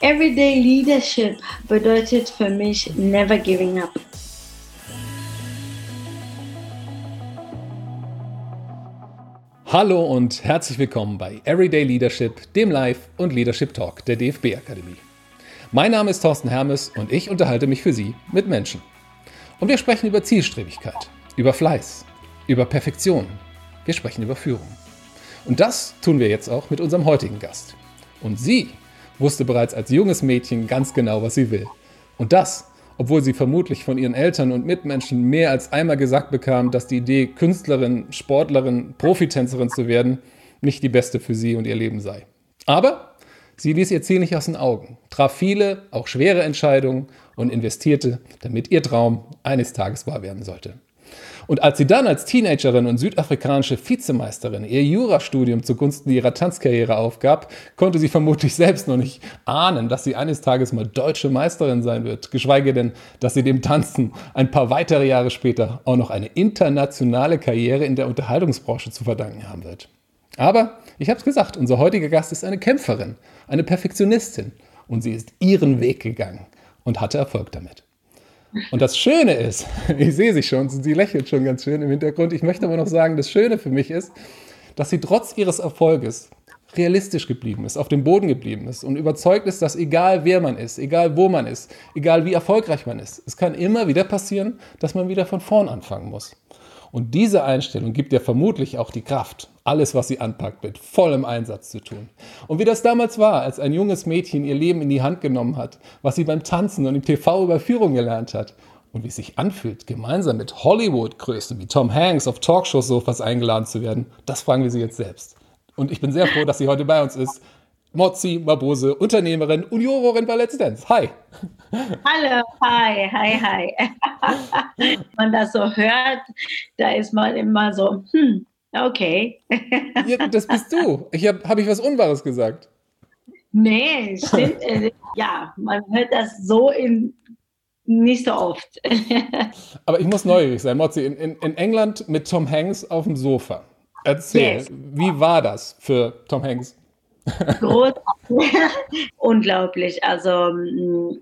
Everyday Leadership bedeutet für mich never giving up. Hallo und herzlich willkommen bei Everyday Leadership, dem Live- und Leadership Talk der DFB Akademie. Mein Name ist Thorsten Hermes und ich unterhalte mich für Sie mit Menschen. Und wir sprechen über Zielstrebigkeit, über Fleiß, über Perfektion. Wir sprechen über Führung. Und das tun wir jetzt auch mit unserem heutigen Gast. Und Sie wusste bereits als junges Mädchen ganz genau, was sie will. Und das, obwohl sie vermutlich von ihren Eltern und Mitmenschen mehr als einmal gesagt bekam, dass die Idee, Künstlerin, Sportlerin, Profitänzerin zu werden, nicht die beste für sie und ihr Leben sei. Aber sie ließ ihr Ziel nicht aus den Augen, traf viele, auch schwere Entscheidungen und investierte, damit ihr Traum eines Tages wahr werden sollte. Und als sie dann als Teenagerin und südafrikanische Vizemeisterin ihr Jurastudium zugunsten ihrer Tanzkarriere aufgab, konnte sie vermutlich selbst noch nicht ahnen, dass sie eines Tages mal deutsche Meisterin sein wird, geschweige denn, dass sie dem Tanzen ein paar weitere Jahre später auch noch eine internationale Karriere in der Unterhaltungsbranche zu verdanken haben wird. Aber ich habe es gesagt, unser heutiger Gast ist eine Kämpferin, eine Perfektionistin und sie ist ihren Weg gegangen und hatte Erfolg damit. Und das Schöne ist, ich sehe sie schon, sie lächelt schon ganz schön im Hintergrund. Ich möchte aber noch sagen, das Schöne für mich ist, dass sie trotz ihres Erfolges realistisch geblieben ist, auf dem Boden geblieben ist und überzeugt ist, dass egal wer man ist, egal wo man ist, egal wie erfolgreich man ist, es kann immer wieder passieren, dass man wieder von vorn anfangen muss. Und diese Einstellung gibt ihr vermutlich auch die Kraft, alles, was sie anpackt, mit vollem Einsatz zu tun. Und wie das damals war, als ein junges Mädchen ihr Leben in die Hand genommen hat, was sie beim Tanzen und im TV über Führung gelernt hat. Und wie es sich anfühlt, gemeinsam mit Hollywood-Größen wie Tom Hanks auf Talkshow-Sofas eingeladen zu werden, das fragen wir sie jetzt selbst. Und ich bin sehr froh, dass sie heute bei uns ist. Mozzi Mabose, Unternehmerin und Jurorin bei Let's Dance. Hi. Hallo, hi, hi, hi. Wenn man das so hört, da ist man immer so, hm, okay. ja, das bist du. Ich habe hab ich was Unwahres gesagt? Nee, stimmt. Ja, man hört das so in, nicht so oft. Aber ich muss neugierig sein, Mozzi. In, in, in, England mit Tom Hanks auf dem Sofa. Erzähl, yes. wie war das für Tom Hanks? Großartig. Unglaublich. Also mm,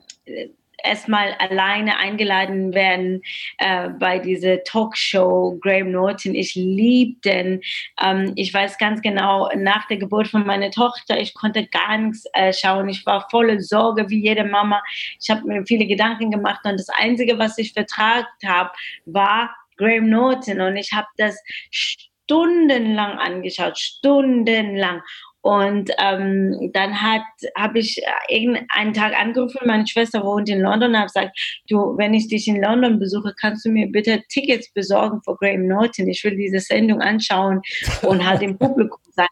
erstmal alleine eingeladen werden äh, bei dieser Talkshow Graham Norton. Ich liebe den. Ähm, ich weiß ganz genau, nach der Geburt von meiner Tochter, ich konnte gar nichts äh, schauen. Ich war voller Sorge, wie jede Mama. Ich habe mir viele Gedanken gemacht und das Einzige, was ich vertragt habe, war Graham Norton und ich habe das stundenlang angeschaut, stundenlang. Und ähm, dann habe ich einen Tag angerufen, meine Schwester wohnt in London, und habe gesagt, du, wenn ich dich in London besuche, kannst du mir bitte Tickets besorgen für Graham Norton. Ich will diese Sendung anschauen und halt im Publikum sein.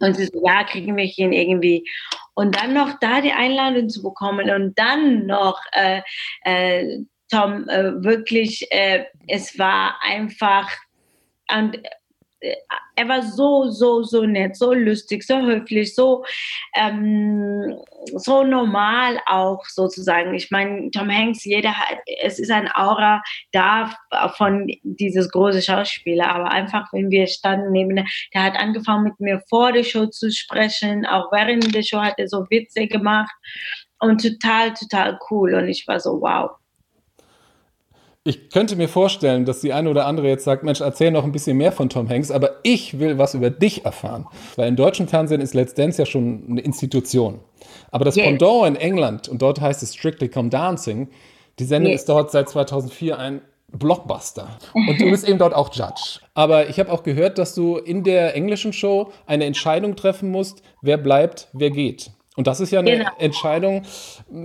Und sie so, ja, kriegen wir hin irgendwie. Und dann noch da die Einladung zu bekommen und dann noch äh, äh, Tom, äh, wirklich, äh, es war einfach, und er war so, so, so nett, so lustig, so höflich, so, ähm, so normal auch sozusagen. Ich meine, Tom Hanks, jeder hat, es ist ein Aura da von dieses große Schauspieler, aber einfach, wenn wir standen neben der, hat angefangen mit mir vor der Show zu sprechen, auch während der Show hat er so Witze gemacht und total, total cool und ich war so, wow ich könnte mir vorstellen, dass die eine oder andere jetzt sagt, Mensch, erzähl noch ein bisschen mehr von Tom Hanks, aber ich will was über dich erfahren. Weil im deutschen Fernsehen ist Let's Dance ja schon eine Institution. Aber das yes. Pendant in England, und dort heißt es Strictly Come Dancing, die Sendung yes. ist dort seit 2004 ein Blockbuster. Und du bist eben dort auch Judge. Aber ich habe auch gehört, dass du in der englischen Show eine Entscheidung treffen musst, wer bleibt, wer geht. Und das ist ja eine genau. Entscheidung,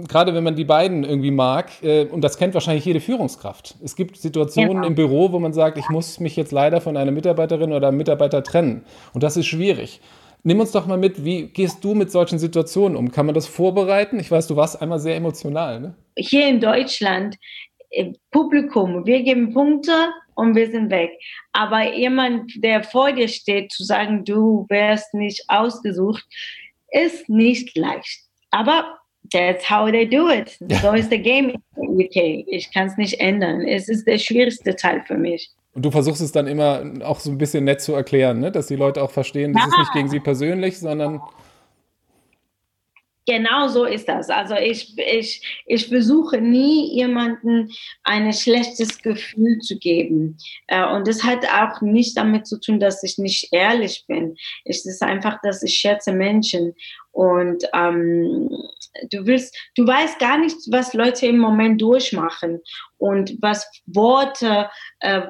gerade wenn man die beiden irgendwie mag, äh, und das kennt wahrscheinlich jede Führungskraft. Es gibt Situationen genau. im Büro, wo man sagt, ich muss mich jetzt leider von einer Mitarbeiterin oder einem Mitarbeiter trennen. Und das ist schwierig. Nimm uns doch mal mit, wie gehst du mit solchen Situationen um? Kann man das vorbereiten? Ich weiß, du warst einmal sehr emotional. Ne? Hier in Deutschland, Publikum, wir geben Punkte und wir sind weg. Aber jemand, der vor dir steht, zu sagen, du wärst nicht ausgesucht, ist nicht leicht. Aber that's how they do it. So is the game in UK. Ich kann es nicht ändern. Es ist der schwierigste Teil für mich. Und du versuchst es dann immer auch so ein bisschen nett zu erklären, ne? dass die Leute auch verstehen, das ja. ist nicht gegen sie persönlich, sondern Genau so ist das. Also ich, ich, ich versuche nie jemandem ein schlechtes Gefühl zu geben. Äh, und das hat auch nicht damit zu tun, dass ich nicht ehrlich bin. Es ist einfach, dass ich schätze Menschen. Und ähm, du willst, du weißt gar nicht, was Leute im Moment durchmachen und was Worte äh,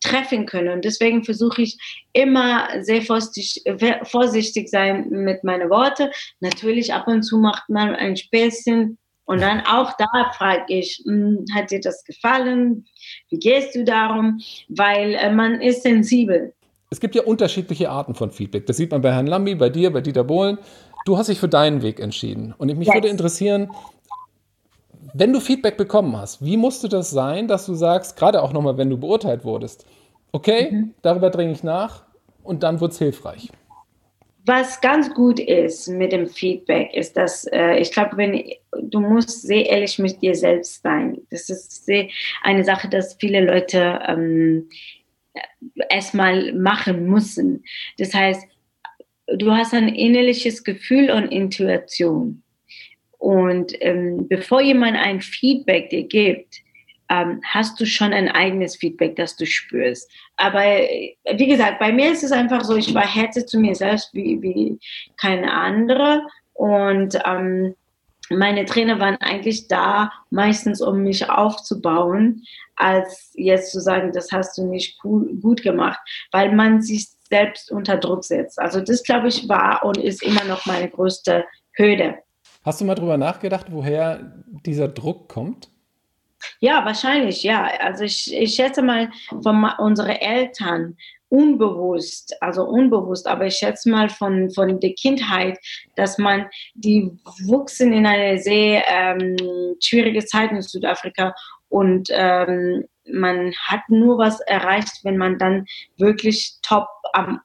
treffen können. Und deswegen versuche ich immer sehr vorsichtig, vorsichtig sein mit meinen Worten. Natürlich ab und zu macht man ein Späßchen und dann auch da frage ich, hm, hat dir das gefallen? Wie gehst du darum? Weil äh, man ist sensibel. Es gibt ja unterschiedliche Arten von Feedback. Das sieht man bei Herrn Lambi, bei dir, bei Dieter Bohlen. Du hast dich für deinen Weg entschieden. Und mich yes. würde interessieren, wenn du Feedback bekommen hast, wie musste das sein, dass du sagst, gerade auch nochmal, wenn du beurteilt wurdest, okay, mhm. darüber dringe ich nach und dann wird es hilfreich? Was ganz gut ist mit dem Feedback, ist, dass äh, ich glaube, wenn du musst sehr ehrlich mit dir selbst sein. Das ist sehr, eine Sache, dass viele Leute ähm, erstmal machen müssen. Das heißt, du hast ein innerliches Gefühl und Intuition. Und ähm, bevor jemand ein Feedback dir gibt, ähm, hast du schon ein eigenes Feedback, das du spürst. Aber äh, wie gesagt, bei mir ist es einfach so, ich war Härte zu mir selbst wie, wie keine andere. Und ähm, meine Trainer waren eigentlich da, meistens um mich aufzubauen, als jetzt zu sagen, das hast du nicht cool, gut gemacht, weil man sich selbst unter Druck setzt. Also das, glaube ich, war und ist immer noch meine größte Hürde. Hast du mal drüber nachgedacht, woher dieser Druck kommt? Ja, wahrscheinlich, ja. Also ich, ich schätze mal von unseren Eltern unbewusst, also unbewusst, aber ich schätze mal von, von der Kindheit, dass man, die wuchsen in eine sehr ähm, schwierige Zeit in Südafrika und ähm, man hat nur was erreicht, wenn man dann wirklich top am,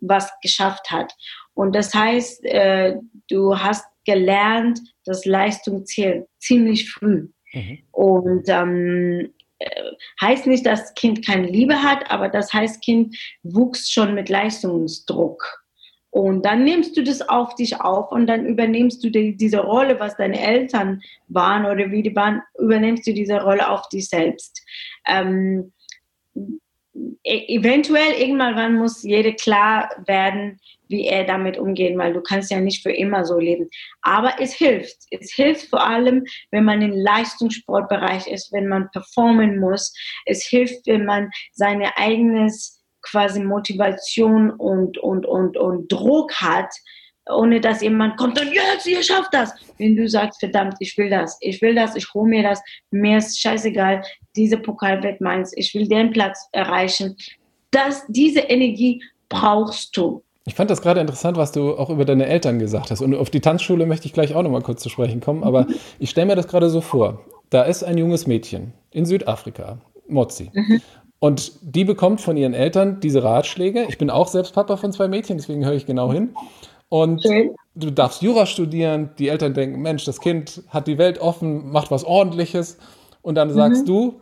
was geschafft hat. Und das heißt, äh, du hast gelernt, dass Leistung zählt, ziemlich früh. Mhm. Und ähm, äh, heißt nicht, dass das Kind keine Liebe hat, aber das heißt, Kind wuchs schon mit Leistungsdruck. Und dann nimmst du das auf dich auf und dann übernimmst du die, diese Rolle, was deine Eltern waren oder wie die waren, übernimmst du diese Rolle auf dich selbst. Ähm, e eventuell irgendwann muss jeder klar werden, wie er damit umgehen, weil du kannst ja nicht für immer so leben. Aber es hilft. Es hilft vor allem, wenn man im Leistungssportbereich ist, wenn man performen muss. Es hilft, wenn man seine eigenes quasi Motivation und, und, und, und Druck hat, ohne dass jemand kommt und jetzt, ihr schafft das. Wenn du sagst, verdammt, ich will das, ich will das, ich hole mir das, mir ist scheißegal, diese Pokal wird meins, ich will den Platz erreichen. Das, diese Energie brauchst du. Ich fand das gerade interessant, was du auch über deine Eltern gesagt hast. Und auf die Tanzschule möchte ich gleich auch nochmal kurz zu sprechen kommen. Aber mhm. ich stelle mir das gerade so vor. Da ist ein junges Mädchen in Südafrika, Mozi. Mhm. Und die bekommt von ihren Eltern diese Ratschläge. Ich bin auch selbst Papa von zwei Mädchen, deswegen höre ich genau hin. Und Schön. du darfst Jura studieren. Die Eltern denken, Mensch, das Kind hat die Welt offen, macht was Ordentliches. Und dann sagst mhm. du,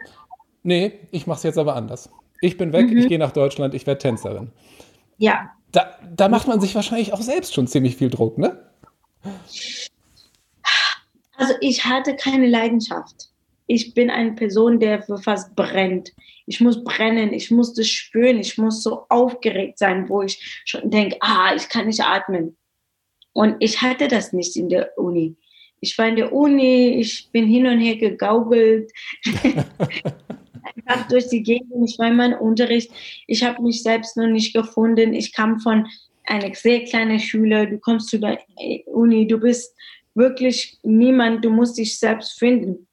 nee, ich mache es jetzt aber anders. Ich bin weg, mhm. ich gehe nach Deutschland, ich werde Tänzerin. Ja. Da, da macht man sich wahrscheinlich auch selbst schon ziemlich viel Druck, ne? Also ich hatte keine Leidenschaft. Ich bin eine Person, der für fast brennt. Ich muss brennen, ich muss das spüren, ich muss so aufgeregt sein, wo ich schon denke, ah, ich kann nicht atmen. Und ich hatte das nicht in der Uni. Ich war in der Uni, ich bin hin und her gegaukelt. einfach durch die Gegend. Ich war in meinem Unterricht. Ich habe mich selbst noch nicht gefunden. Ich kam von einer sehr kleinen Schule. Du kommst zu der Uni. Du bist wirklich niemand. Du musst dich selbst finden.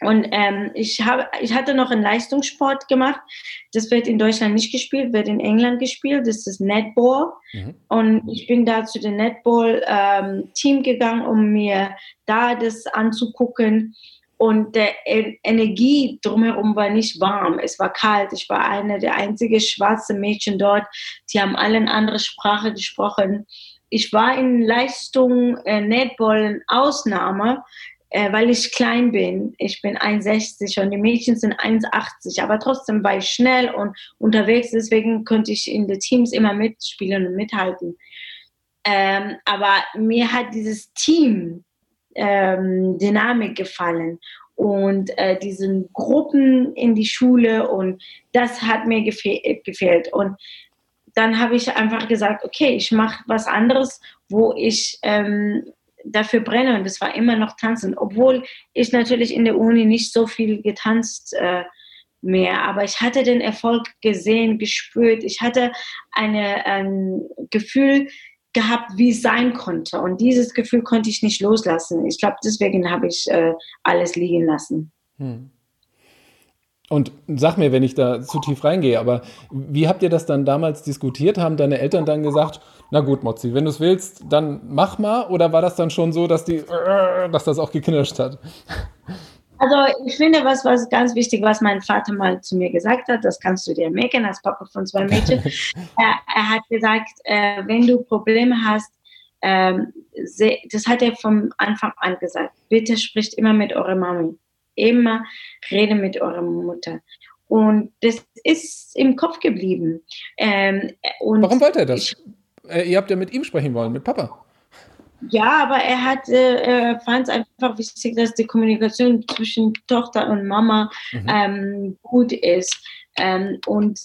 Und ähm, ich, habe, ich hatte noch einen Leistungssport gemacht. Das wird in Deutschland nicht gespielt, wird in England gespielt. Das ist Netball. Mhm. Und ich bin da zu dem Netball-Team ähm, gegangen, um mir da das anzugucken und der Energie drumherum war nicht warm. Es war kalt. Ich war eine der einzigen schwarzen Mädchen dort. Die haben alle eine andere Sprache gesprochen. Ich war in Leistung äh, Netball Ausnahme, äh, weil ich klein bin. Ich bin 1,60 und die Mädchen sind 1,80. Aber trotzdem war ich schnell und unterwegs. Deswegen konnte ich in den Teams immer mitspielen und mithalten. Ähm, aber mir hat dieses Team ähm, Dynamik gefallen. Und äh, diesen Gruppen in die Schule und das hat mir gefe gefehlt. Und dann habe ich einfach gesagt, okay, ich mache was anderes, wo ich ähm, dafür brenne. Und das war immer noch tanzen, obwohl ich natürlich in der Uni nicht so viel getanzt äh, mehr, aber ich hatte den Erfolg gesehen, gespürt, ich hatte ein Gefühl gehabt, wie es sein konnte und dieses Gefühl konnte ich nicht loslassen. Ich glaube, deswegen habe ich äh, alles liegen lassen. Hm. Und sag mir, wenn ich da zu tief reingehe, aber wie habt ihr das dann damals diskutiert? Haben deine Eltern dann gesagt, na gut, Mozzi, wenn du es willst, dann mach mal? Oder war das dann schon so, dass, die, dass das auch geknirscht hat? Also ich finde, was, was ganz wichtig, was mein Vater mal zu mir gesagt hat, das kannst du dir merken als Papa von zwei Mädchen. er, er, hat gesagt, äh, wenn du Probleme hast, ähm, das hat er vom Anfang an gesagt, bitte spricht immer mit eurer Mami immer rede mit eurer Mutter. Und das ist im Kopf geblieben. Ähm, Warum wollte er das? Ich, äh, ihr habt ja mit ihm sprechen wollen, mit Papa. Ja, aber er hat, äh, fand es einfach wichtig, dass die Kommunikation zwischen Tochter und Mama mhm. ähm, gut ist. Ähm, und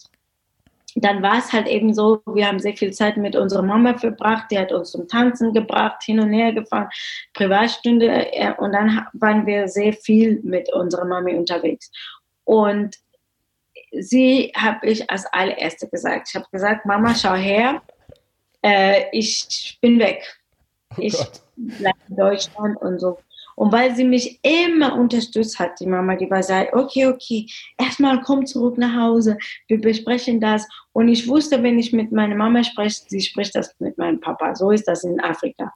dann war es halt eben so, wir haben sehr viel Zeit mit unserer Mama verbracht, die hat uns zum Tanzen gebracht, hin und her gefahren, Privatstunde äh, und dann waren wir sehr viel mit unserer Mami unterwegs. Und sie habe ich als allererste gesagt. Ich habe gesagt, Mama, schau her, äh, ich bin weg. Oh ich bleibe in Deutschland und so. Und weil sie mich immer unterstützt hat, die Mama, die war sagt, okay, okay, erstmal komm zurück nach Hause, wir besprechen das. Und ich wusste, wenn ich mit meiner Mama spreche, sie spricht das mit meinem Papa. So ist das in Afrika.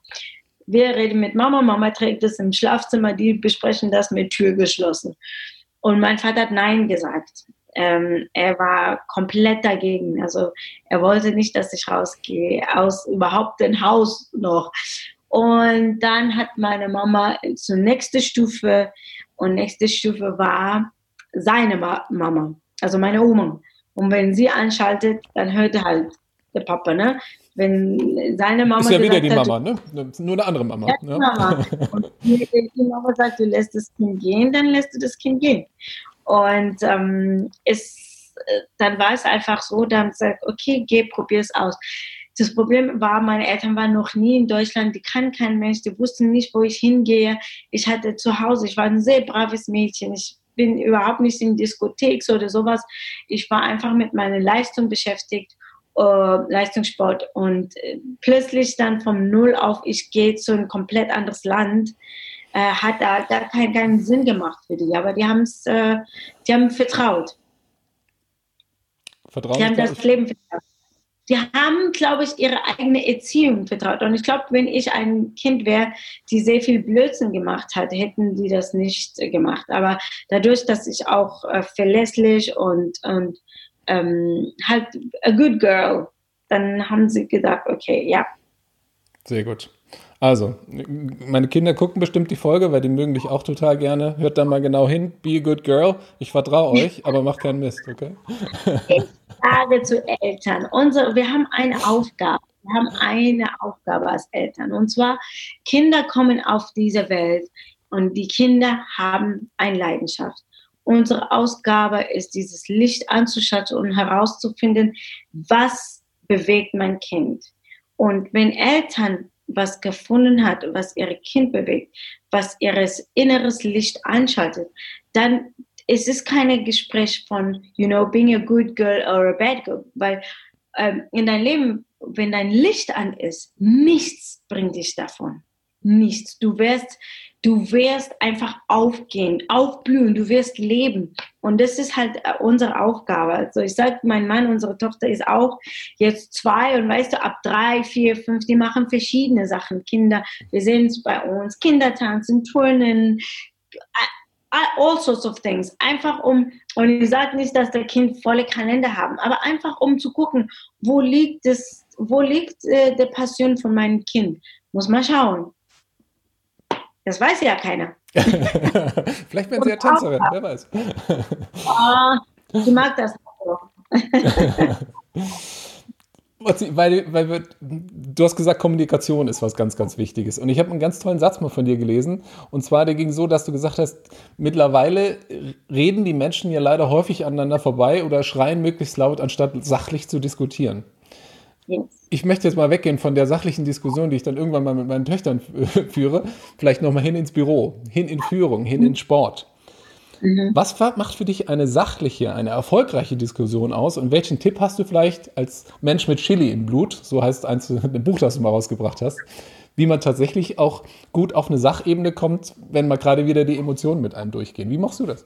Wir reden mit Mama, Mama trägt es im Schlafzimmer, die besprechen das mit Tür geschlossen. Und mein Vater hat Nein gesagt. Ähm, er war komplett dagegen. Also er wollte nicht, dass ich rausgehe, aus überhaupt dem Haus noch. Und dann hat meine Mama zur nächsten Stufe und nächste Stufe war seine Mama, also meine Oma. Und wenn sie anschaltet, dann hört halt der Papa, ne? Wenn seine Mama. Ist ja wieder die Mama, ne? Nur eine andere Mama. Ja, ja. Mama. Und die, die, Mama sagt, du lässt das Kind gehen, dann lässt du das Kind gehen. Und ähm, es, äh, dann war es einfach so, dann sagt, okay, geh, probier es aus. Das Problem war, meine Eltern waren noch nie in Deutschland, die kannten keinen Mensch, die wussten nicht, wo ich hingehe. Ich hatte zu Hause, ich war ein sehr braves Mädchen. Ich bin überhaupt nicht in Diskothek oder sowas. Ich war einfach mit meiner Leistung beschäftigt, äh, Leistungssport. Und äh, plötzlich dann vom Null auf, ich gehe zu ein komplett anderes Land, äh, hat da gar keinen, keinen, Sinn gemacht für die. Aber die, haben's, äh, die haben vertraut. Vertrauen die haben das Leben vertraut die haben, glaube ich, ihre eigene Erziehung vertraut. Und ich glaube, wenn ich ein Kind wäre, die sehr viel Blödsinn gemacht hat, hätten die das nicht gemacht. Aber dadurch, dass ich auch äh, verlässlich und, und ähm, halt a good girl, dann haben sie gedacht, okay, ja. Sehr gut. Also, meine Kinder gucken bestimmt die Folge, weil die mögen dich auch total gerne. Hört da mal genau hin. Be a good girl. Ich vertraue euch, aber macht keinen Mist, okay? Ich sage zu Eltern, unsere, wir haben eine Aufgabe. Wir haben eine Aufgabe als Eltern. Und zwar, Kinder kommen auf diese Welt und die Kinder haben eine Leidenschaft. Unsere Aufgabe ist, dieses Licht anzuschatten und herauszufinden, was bewegt mein Kind. Und wenn Eltern was gefunden hat, was ihr Kind bewegt, was ihres inneres Licht anschaltet, dann ist es kein Gespräch von, you know, being a good girl or a bad girl, weil ähm, in deinem Leben, wenn dein Licht an ist, nichts bringt dich davon. Nichts. Du wirst du wirst einfach aufgehen, aufblühen, du wirst leben. Und das ist halt äh, unsere Aufgabe. Also ich sage, mein Mann, unsere Tochter ist auch jetzt zwei und weißt du, ab drei, vier, fünf, die machen verschiedene Sachen. Kinder, wir sehen es bei uns, Kinder tanzen, turnen, all sorts of things. Einfach um, und ich sage nicht, dass der Kind volle Kalender haben, aber einfach um zu gucken, wo liegt es, wo liegt äh, der Passion von meinem Kind. Muss man schauen. Das weiß ja keiner. Vielleicht werden sie ja Tänzerin, wer weiß. oh, sie mag das auch. weil, weil wir du hast gesagt, Kommunikation ist was ganz, ganz Wichtiges. Und ich habe einen ganz tollen Satz mal von dir gelesen. Und zwar, der ging so, dass du gesagt hast, mittlerweile reden die Menschen ja leider häufig aneinander vorbei oder schreien möglichst laut, anstatt sachlich zu diskutieren. Yes. Ich möchte jetzt mal weggehen von der sachlichen Diskussion, die ich dann irgendwann mal mit meinen Töchtern führe, vielleicht nochmal hin ins Büro, hin in Führung, hin in Sport. Mhm. Was macht für dich eine sachliche, eine erfolgreiche Diskussion aus? Und welchen Tipp hast du vielleicht als Mensch mit Chili im Blut, so heißt eins ein Buch, das du mal rausgebracht hast, wie man tatsächlich auch gut auf eine Sachebene kommt, wenn mal gerade wieder die Emotionen mit einem durchgehen? Wie machst du das?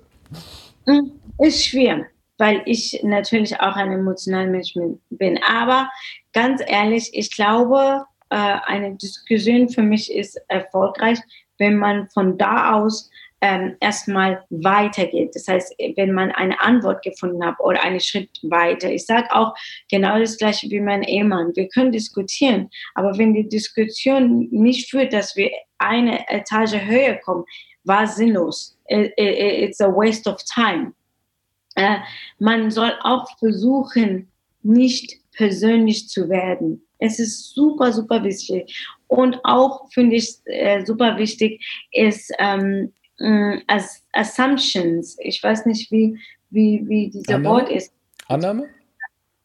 Mhm. Ist schwer, weil ich natürlich auch ein emotionaler Mensch bin. Aber ganz ehrlich, ich glaube, äh, eine Diskussion für mich ist erfolgreich, wenn man von da aus ähm, erstmal weitergeht. Das heißt, wenn man eine Antwort gefunden hat oder einen Schritt weiter. Ich sage auch genau das gleiche wie mein Ehemann. Wir können diskutieren, aber wenn die Diskussion nicht führt, dass wir eine Etage höher kommen, war sinnlos. It's a waste of time. Äh, man soll auch versuchen, nicht persönlich zu werden. Es ist super, super wichtig. Und auch finde ich äh, super wichtig ist, ähm, Mm, as Assumptions. Ich weiß nicht, wie, wie, wie dieser Annahme? Wort ist. Annahme?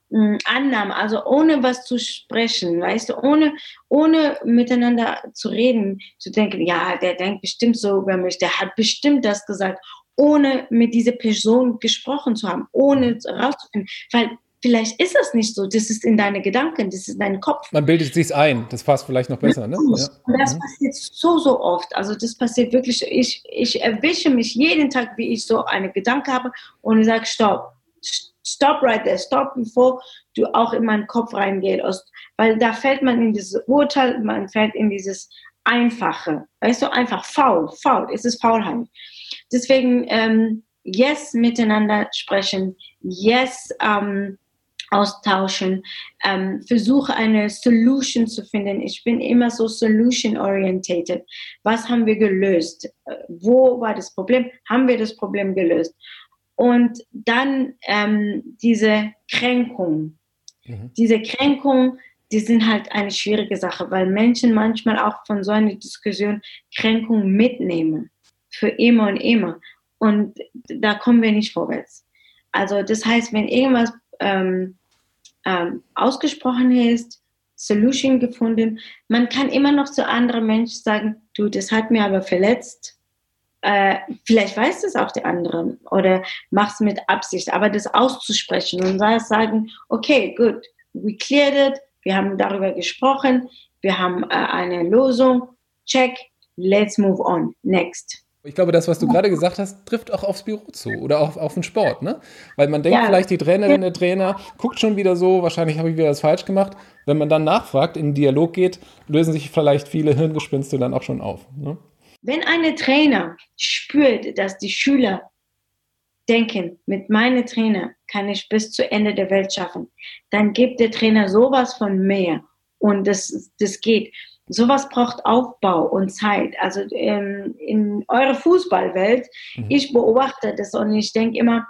Mm, Annahme, also ohne was zu sprechen, weißt du, ohne, ohne miteinander zu reden, zu denken, ja, der denkt bestimmt so über mich, der hat bestimmt das gesagt, ohne mit dieser Person gesprochen zu haben, ohne rauszufinden, weil vielleicht ist das nicht so. Das ist in deine Gedanken, das ist in deinem Kopf. Man bildet sich ein. Das passt vielleicht noch besser. Ne? Ja. Das mhm. passiert so, so oft. Also das passiert wirklich. Ich, ich erwische mich jeden Tag, wie ich so einen Gedanke habe und sage, stopp. Stop right there. Stop, bevor du auch in meinen Kopf reingehst. Weil da fällt man in dieses Urteil, man fällt in dieses Einfache. Weißt du, einfach faul, faul. Es ist Faulheit. Deswegen, ähm, yes, miteinander sprechen. Yes, ähm, austauschen, ähm, versuche eine Solution zu finden. Ich bin immer so solution-orientated. Was haben wir gelöst? Wo war das Problem? Haben wir das Problem gelöst? Und dann ähm, diese Kränkung. Mhm. Diese Kränkung, die sind halt eine schwierige Sache, weil Menschen manchmal auch von so einer Diskussion Kränkung mitnehmen. Für immer und immer. Und da kommen wir nicht vorwärts. Also das heißt, wenn irgendwas ähm, ähm, ausgesprochen ist, Solution gefunden. Man kann immer noch zu anderen Menschen sagen, du, das hat mir aber verletzt. Äh, vielleicht weiß das auch der andere oder macht es mit Absicht, aber das auszusprechen und sagen, okay, gut, we cleared it, wir haben darüber gesprochen, wir haben äh, eine Lösung, check, let's move on, next. Ich glaube, das, was du gerade gesagt hast, trifft auch aufs Büro zu oder auch auf den Sport, ne? Weil man denkt ja. vielleicht, die Trainerin, der Trainer guckt schon wieder so, wahrscheinlich habe ich wieder was falsch gemacht. Wenn man dann nachfragt, in den Dialog geht, lösen sich vielleicht viele Hirngespinste dann auch schon auf. Ne? Wenn ein Trainer spürt, dass die Schüler denken, mit meinem Trainer kann ich bis zu Ende der Welt schaffen, dann gibt der Trainer sowas von mehr und das, das geht sowas braucht Aufbau und Zeit. Also ähm, in eurer Fußballwelt, mhm. ich beobachte das und ich denke immer,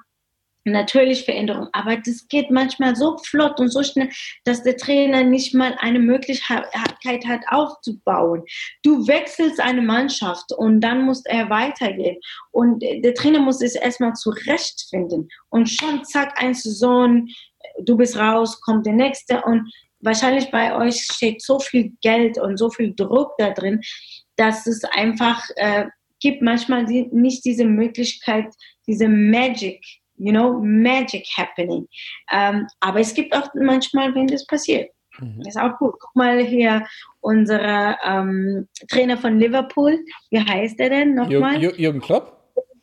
natürlich Veränderung, aber das geht manchmal so flott und so schnell, dass der Trainer nicht mal eine Möglichkeit hat aufzubauen. Du wechselst eine Mannschaft und dann muss er weitergehen und der Trainer muss es erstmal zurechtfinden und schon zack, ein Saison, du bist raus, kommt der nächste und wahrscheinlich bei euch steht so viel Geld und so viel Druck da drin, dass es einfach äh, gibt manchmal die, nicht diese Möglichkeit, diese Magic, you know, Magic happening. Ähm, aber es gibt auch manchmal, wenn das passiert. Mhm. Ist auch gut. Guck mal hier, unser ähm, Trainer von Liverpool, wie heißt der denn nochmal? Jürgen Klopp?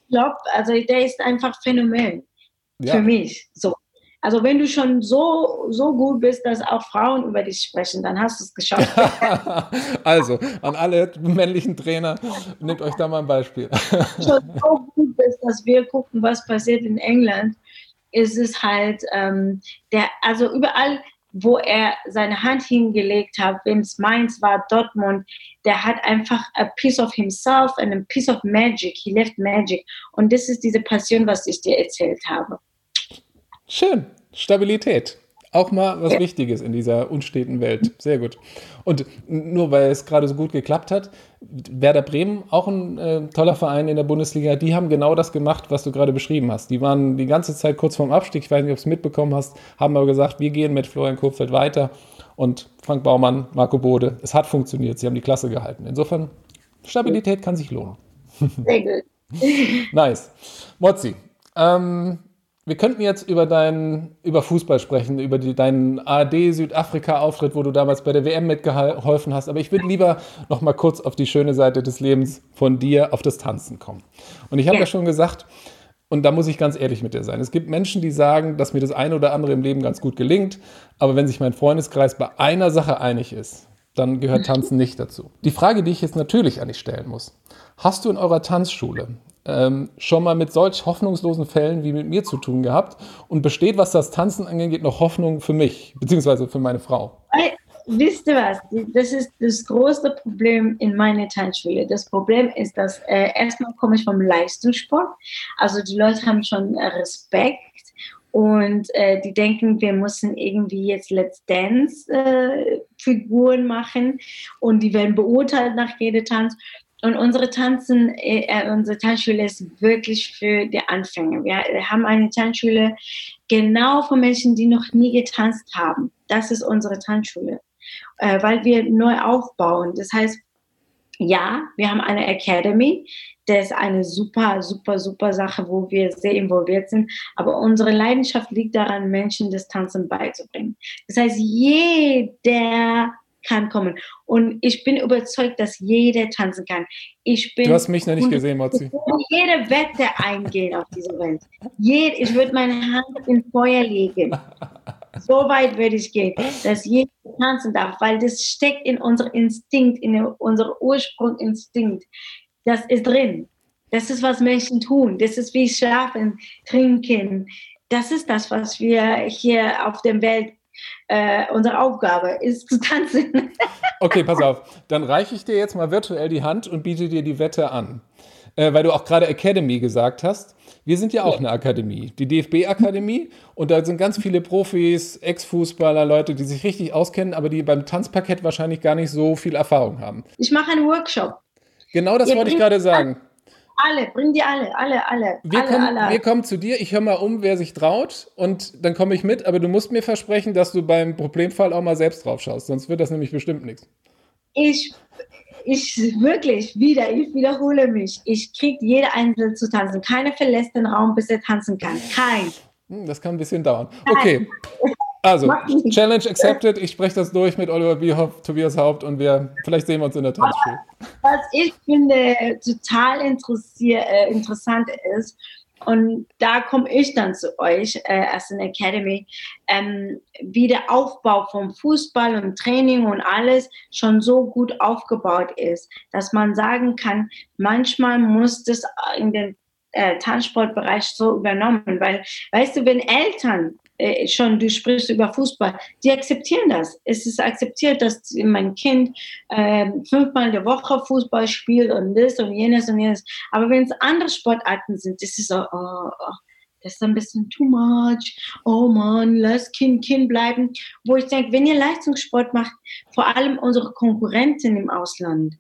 Klopp, also der ist einfach phänomen ja. für mich. So. Also wenn du schon so, so gut bist, dass auch Frauen über dich sprechen, dann hast du es geschafft. also an alle männlichen Trainer, nehmt euch da mal ein Beispiel. schon so gut bist, dass wir gucken, was passiert in England, ist es halt, ähm, der, also überall, wo er seine Hand hingelegt hat, wem es Mainz war, Dortmund, der hat einfach a piece of himself and a piece of magic. He left magic. Und das ist diese Passion, was ich dir erzählt habe. Schön. Stabilität. Auch mal was ja. Wichtiges in dieser unsteten Welt. Sehr gut. Und nur weil es gerade so gut geklappt hat, Werder Bremen, auch ein äh, toller Verein in der Bundesliga, die haben genau das gemacht, was du gerade beschrieben hast. Die waren die ganze Zeit kurz vorm Abstieg, ich weiß nicht, ob du es mitbekommen hast, haben aber gesagt, wir gehen mit Florian Kurpfeld weiter und Frank Baumann, Marco Bode. Es hat funktioniert, sie haben die Klasse gehalten. Insofern, Stabilität kann sich lohnen. Sehr gut. nice. Mozzi, ähm, wir könnten jetzt über deinen, über Fußball sprechen, über die, deinen AD Südafrika-Auftritt, wo du damals bei der WM mitgeholfen hast. Aber ich würde lieber noch mal kurz auf die schöne Seite des Lebens von dir, auf das Tanzen kommen. Und ich habe ja. ja schon gesagt, und da muss ich ganz ehrlich mit dir sein. Es gibt Menschen, die sagen, dass mir das eine oder andere im Leben ganz gut gelingt. Aber wenn sich mein Freundeskreis bei einer Sache einig ist, dann gehört Tanzen nicht dazu. Die Frage, die ich jetzt natürlich an dich stellen muss. Hast du in eurer Tanzschule ähm, schon mal mit solch hoffnungslosen Fällen wie mit mir zu tun gehabt und besteht, was das Tanzen angeht, noch Hoffnung für mich, beziehungsweise für meine Frau? Wisst ihr was? Das ist das größte Problem in meiner Tanzschule. Das Problem ist, dass äh, erstmal komme ich vom Leistungssport. Also die Leute haben schon Respekt und äh, die denken, wir müssen irgendwie jetzt Let's Dance äh, Figuren machen und die werden beurteilt nach jedem Tanz. Und unsere Tanzen, äh, unsere Tanzschule ist wirklich für die Anfänger. Wir haben eine Tanzschule genau für Menschen, die noch nie getanzt haben. Das ist unsere Tanzschule, äh, weil wir neu aufbauen. Das heißt, ja, wir haben eine Academy. Das ist eine super, super, super Sache, wo wir sehr involviert sind. Aber unsere Leidenschaft liegt daran, Menschen das Tanzen beizubringen. Das heißt, jeder kann kommen. Und ich bin überzeugt, dass jeder tanzen kann. Ich bin du hast mich noch nicht gesehen, würde jede Wette eingehen auf dieser Welt. Jed, ich würde meine Hand ins Feuer legen. So weit würde ich gehen, dass jeder tanzen darf, weil das steckt in unserem Instinkt, in unserem Ursprunginstinkt. Das ist drin. Das ist, was Menschen tun. Das ist wie schlafen, trinken. Das ist das, was wir hier auf der Welt äh, unsere Aufgabe ist zu tanzen. okay, pass auf. Dann reiche ich dir jetzt mal virtuell die Hand und biete dir die Wette an. Äh, weil du auch gerade Academy gesagt hast. Wir sind ja auch eine Akademie, die DFB-Akademie. Und da sind ganz viele Profis, Ex-Fußballer, Leute, die sich richtig auskennen, aber die beim Tanzparkett wahrscheinlich gar nicht so viel Erfahrung haben. Ich mache einen Workshop. Genau das Ihr wollte ich gerade sagen. Alle, bring die alle, alle, alle. Wir, alle, kommen, alle. wir kommen zu dir, ich höre mal um, wer sich traut und dann komme ich mit, aber du musst mir versprechen, dass du beim Problemfall auch mal selbst drauf schaust, sonst wird das nämlich bestimmt nichts. Ich, ich wirklich, wieder, ich wiederhole mich, ich kriege jede Einzelne zu tanzen. Keiner verlässt den Raum, bis er tanzen kann. Kein. Hm, das kann ein bisschen dauern. Okay. Also, Challenge accepted. Ich spreche das durch mit Oliver Bierhoff, Tobias Haupt und wir, vielleicht sehen wir uns in der Tanzschule. Was ich finde total äh, interessant ist, und da komme ich dann zu euch äh, als eine Academy, ähm, wie der Aufbau vom Fußball und Training und alles schon so gut aufgebaut ist, dass man sagen kann, manchmal muss das in den äh, Tanzsportbereich so übernommen, weil, weißt du, wenn Eltern äh, schon, du sprichst über Fußball, die akzeptieren das. Es ist akzeptiert, dass mein Kind äh, fünfmal in der Woche Fußball spielt und das und jenes und jenes. Aber wenn es andere Sportarten sind, ist so, oh, oh, das ist ein bisschen too much. Oh man, lass Kind Kind bleiben. Wo ich denke, wenn ihr Leistungssport macht, vor allem unsere Konkurrenten im Ausland,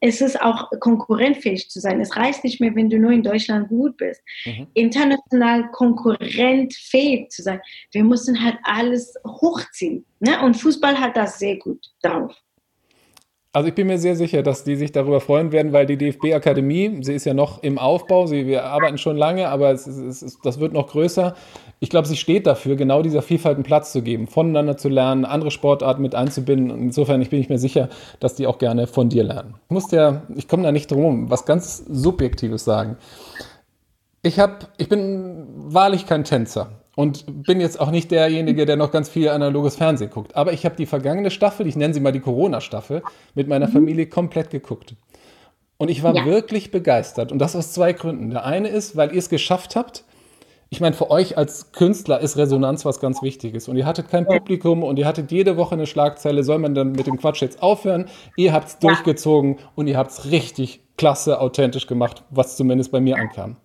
es ist auch konkurrentfähig zu sein. Es reicht nicht mehr, wenn du nur in Deutschland gut bist. Mhm. International konkurrentfähig zu sein. Wir müssen halt alles hochziehen. Ne? Und Fußball hat das sehr gut drauf. Also ich bin mir sehr sicher, dass die sich darüber freuen werden, weil die DFB-Akademie, sie ist ja noch im Aufbau, sie, wir arbeiten schon lange, aber es, es, es, das wird noch größer. Ich glaube, sie steht dafür, genau dieser Vielfalt einen Platz zu geben, voneinander zu lernen, andere Sportarten mit einzubinden. Und insofern ich bin ich mir sicher, dass die auch gerne von dir lernen. Ich muss ja, ich komme da nicht drum, was ganz Subjektives sagen. Ich, hab, ich bin wahrlich kein Tänzer und bin jetzt auch nicht derjenige, der noch ganz viel analoges Fernsehen guckt. Aber ich habe die vergangene Staffel, ich nenne sie mal die Corona-Staffel, mit meiner mhm. Familie komplett geguckt. Und ich war ja. wirklich begeistert. Und das aus zwei Gründen. Der eine ist, weil ihr es geschafft habt. Ich meine, für euch als Künstler ist Resonanz was ganz Wichtiges. Und ihr hattet kein Publikum und ihr hattet jede Woche eine Schlagzeile. Soll man dann mit dem Quatsch jetzt aufhören? Ihr habt es ja. durchgezogen und ihr habt es richtig klasse, authentisch gemacht, was zumindest bei mir ankam.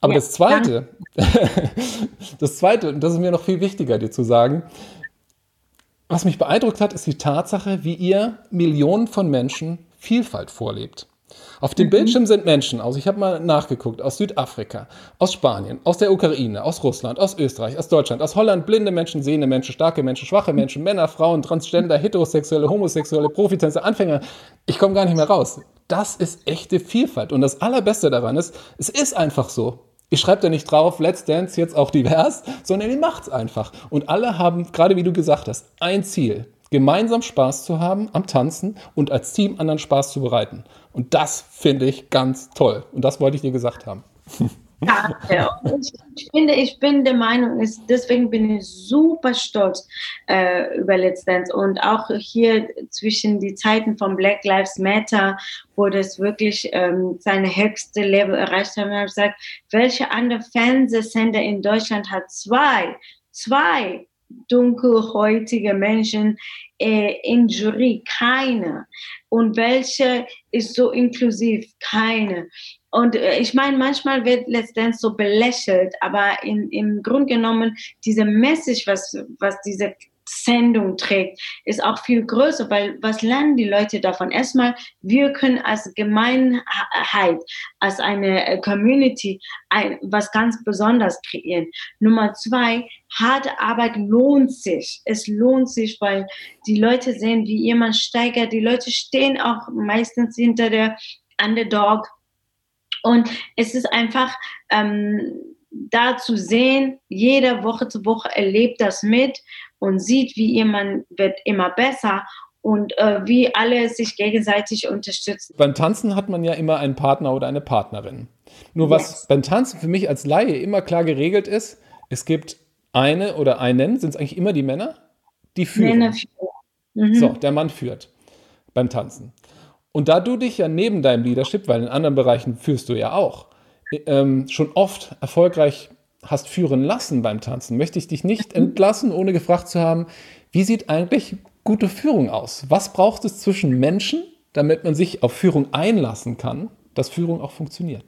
Aber ja, das Zweite, das Zweite, und das ist mir noch viel wichtiger, dir zu sagen, was mich beeindruckt hat, ist die Tatsache, wie ihr Millionen von Menschen Vielfalt vorlebt. Auf dem mhm. Bildschirm sind Menschen aus, ich habe mal nachgeguckt, aus Südafrika, aus Spanien, aus der Ukraine, aus Russland, aus Österreich, aus Deutschland, aus Holland, blinde Menschen, sehende Menschen, starke Menschen, schwache Menschen, Männer, Frauen, Transgender, Heterosexuelle, Homosexuelle, Profitänzer, Anfänger. Ich komme gar nicht mehr raus. Das ist echte Vielfalt. Und das Allerbeste daran ist, es ist einfach so. Ich schreibe da nicht drauf, Let's Dance jetzt auch divers, sondern ihr macht's einfach. Und alle haben, gerade wie du gesagt hast, ein Ziel gemeinsam Spaß zu haben am Tanzen und als Team anderen Spaß zu bereiten. Und das finde ich ganz toll. Und das wollte ich dir gesagt haben. Ja, ich, ich, finde, ich bin der Meinung, ist, deswegen bin ich super stolz äh, über Let's Dance und auch hier zwischen die Zeiten von Black Lives Matter, wo das wirklich ähm, seine höchste Level erreicht hat, habe ich gesagt, welche andere Fernsehsender in Deutschland hat zwei, zwei dunkelhäutige Menschen äh, in Jury? Keine. Und welche ist so inklusiv? Keine. Und äh, ich meine, manchmal wird letztendlich so belächelt, aber in, im Grunde genommen, diese Message, was, was diese Sendung trägt, ist auch viel größer, weil was lernen die Leute davon? Erstmal, wir können als Gemeinheit, als eine äh, Community ein, was ganz Besonderes kreieren. Nummer zwei, harte Arbeit lohnt sich. Es lohnt sich, weil die Leute sehen, wie jemand steigert. Die Leute stehen auch meistens hinter der Underdog. Und es ist einfach, ähm, da zu sehen, jede Woche zu Woche erlebt das mit und sieht, wie jemand wird immer besser und äh, wie alle sich gegenseitig unterstützen. Beim Tanzen hat man ja immer einen Partner oder eine Partnerin. Nur was yes. beim Tanzen für mich als Laie immer klar geregelt ist, es gibt eine oder einen, sind es eigentlich immer die Männer, die führen. Männer führen. Mhm. So, der Mann führt beim Tanzen. Und da du dich ja neben deinem Leadership, weil in anderen Bereichen führst du ja auch, ähm, schon oft erfolgreich hast führen lassen beim Tanzen, möchte ich dich nicht entlassen, ohne gefragt zu haben, wie sieht eigentlich gute Führung aus? Was braucht es zwischen Menschen, damit man sich auf Führung einlassen kann, dass Führung auch funktioniert?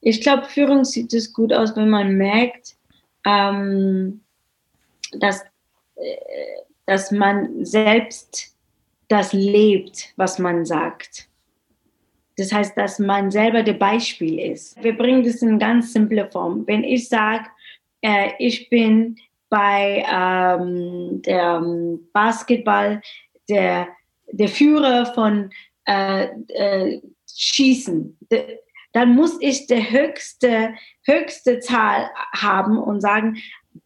Ich glaube, Führung sieht es gut aus, wenn man merkt, ähm, dass, äh, dass man selbst das lebt, was man sagt. Das heißt, dass man selber der Beispiel ist. Wir bringen das in ganz simple Form. Wenn ich sage, äh, ich bin bei ähm, der ähm, Basketball der, der Führer von äh, äh, Schießen, de, dann muss ich die höchste, höchste Zahl haben und sagen,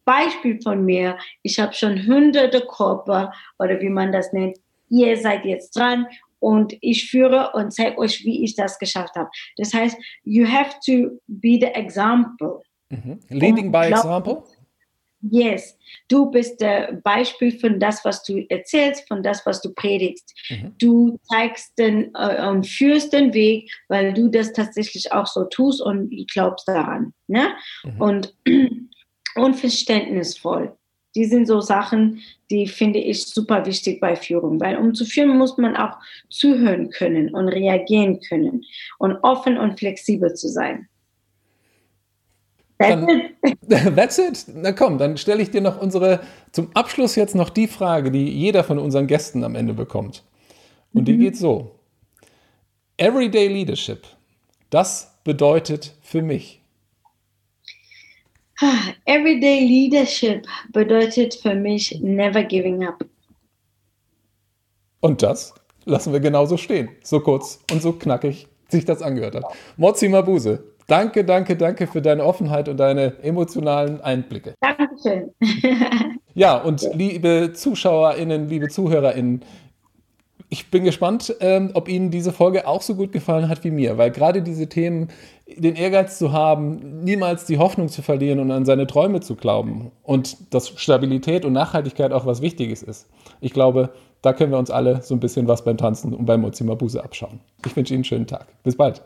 Beispiel von mir, ich habe schon hunderte Körper oder wie man das nennt, ihr seid jetzt dran und ich führe und zeige euch, wie ich das geschafft habe. Das heißt, you have to be the example. Mhm. Leading by glaub, example? Yes, du bist der Beispiel von das, was du erzählst, von das, was du predigst. Mhm. Du zeigst den äh, und führst den Weg, weil du das tatsächlich auch so tust und glaubst daran. Ne? Mhm. Und, und verständnisvoll. Die sind so Sachen, die finde ich super wichtig bei Führung, weil um zu führen muss man auch zuhören können und reagieren können und offen und flexibel zu sein. That's dann, it. That's it. Na komm, dann stelle ich dir noch unsere, zum Abschluss jetzt noch die Frage, die jeder von unseren Gästen am Ende bekommt. Und mhm. die geht so. Everyday Leadership, das bedeutet für mich. Everyday Leadership bedeutet für mich never giving up. Und das lassen wir genauso stehen. So kurz und so knackig sich das angehört hat. Mozi Mabuse, danke, danke, danke für deine Offenheit und deine emotionalen Einblicke. Dankeschön. ja, und liebe ZuschauerInnen, liebe ZuhörerInnen, ich bin gespannt, ähm, ob Ihnen diese Folge auch so gut gefallen hat wie mir, weil gerade diese Themen, den Ehrgeiz zu haben, niemals die Hoffnung zu verlieren und an seine Träume zu glauben und dass Stabilität und Nachhaltigkeit auch was Wichtiges ist. Ich glaube, da können wir uns alle so ein bisschen was beim Tanzen und beim Mozima Buse abschauen. Ich wünsche Ihnen einen schönen Tag. Bis bald.